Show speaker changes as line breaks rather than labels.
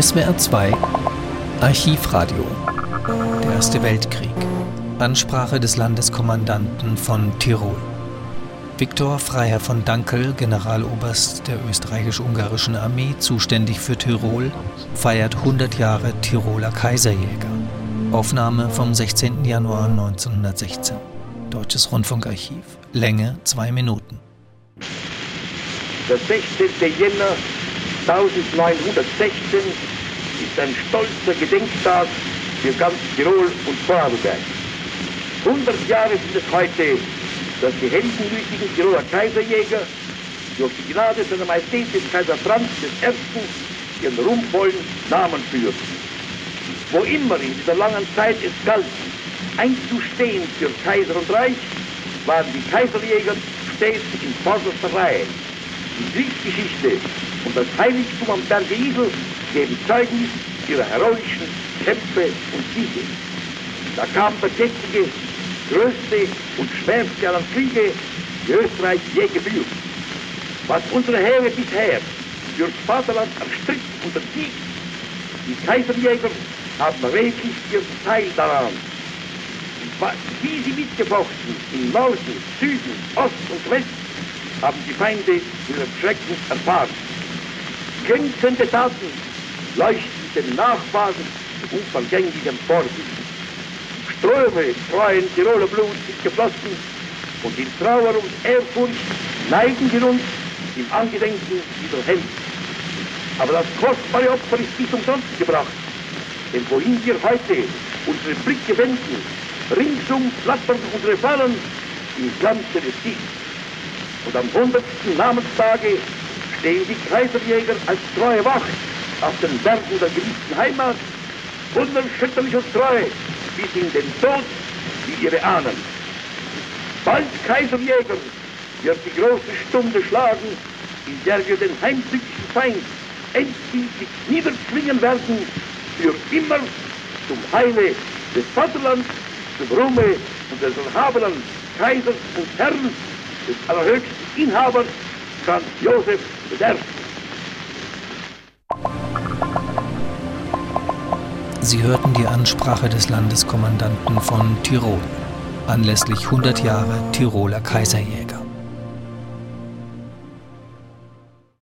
SWR 2 Archivradio Der Erste Weltkrieg Ansprache des Landeskommandanten von Tirol Viktor Freiherr von Dankel, Generaloberst der österreichisch-ungarischen Armee, zuständig für Tirol, feiert 100 Jahre Tiroler Kaiserjäger. Aufnahme vom 16. Januar 1916. Deutsches Rundfunkarchiv. Länge 2 Minuten.
Der 16. Jänner 1916 ist ein stolzer Gedenktag für ganz Tirol und Vorarlberg. 100 Jahre sind es heute, dass die heldenmütigen Tiroler Kaiserjäger durch die Gnade seiner Majestät des Kaiser Franz I. ihren ruhmvollen Namen führen. Wo immer in dieser langen Zeit es galt, einzustehen für Kaiser und Reich, waren die Kaiserjäger stets in vorderster Reihe. Die Kriegsgeschichte und das Heiligtum am Berge Isel geben Zeugnis ihrer heroischen Kämpfe und Siege. Da kam der jetzige, größte und schwerste aller Kriege, die Österreich je geführt. Was unsere Heere bisher fürs Vaterland erstritten und ersiegt, die Kaiserjäger haben redlich ihren Teil daran. Wie sie mitgefochten im Norden, Süden, Ost und West, haben die Feinde ihren Schrecken erfahren. Glänzende Taten leuchten den Nachfahren unvergänglichem Vorbild. Ströme treuen Tiroler Blut sind geflossen und in Trauer und Ehrfurcht neigen wir uns im Angedenken dieser Helden. Aber das kostbare Opfer ist nicht umsonst gebracht, denn wohin wir heute unsere Blicke wenden, ringsum flattern unsere Fahnen im Glanze des Siegs. Und am 100. Namenstage stehen die Kaiserjäger als treue Wacht auf den Bergen der geliebten Heimat, unerschütterlich und treu bis in den Tod wie ihre Ahnen. Bald Kaiserjäger wird die große Stunde schlagen, in der wir den heimtückischen Feind endgültig niederzwingen werden, für immer zum Heile des Vaterlands, zum Ruhme unseres erhabenen Kaisers und Herrn, des allerhöchsten Inhabers, Franz Josef I.
Sie hörten die Ansprache des Landeskommandanten von Tirol anlässlich 100 Jahre Tiroler Kaiserjäger.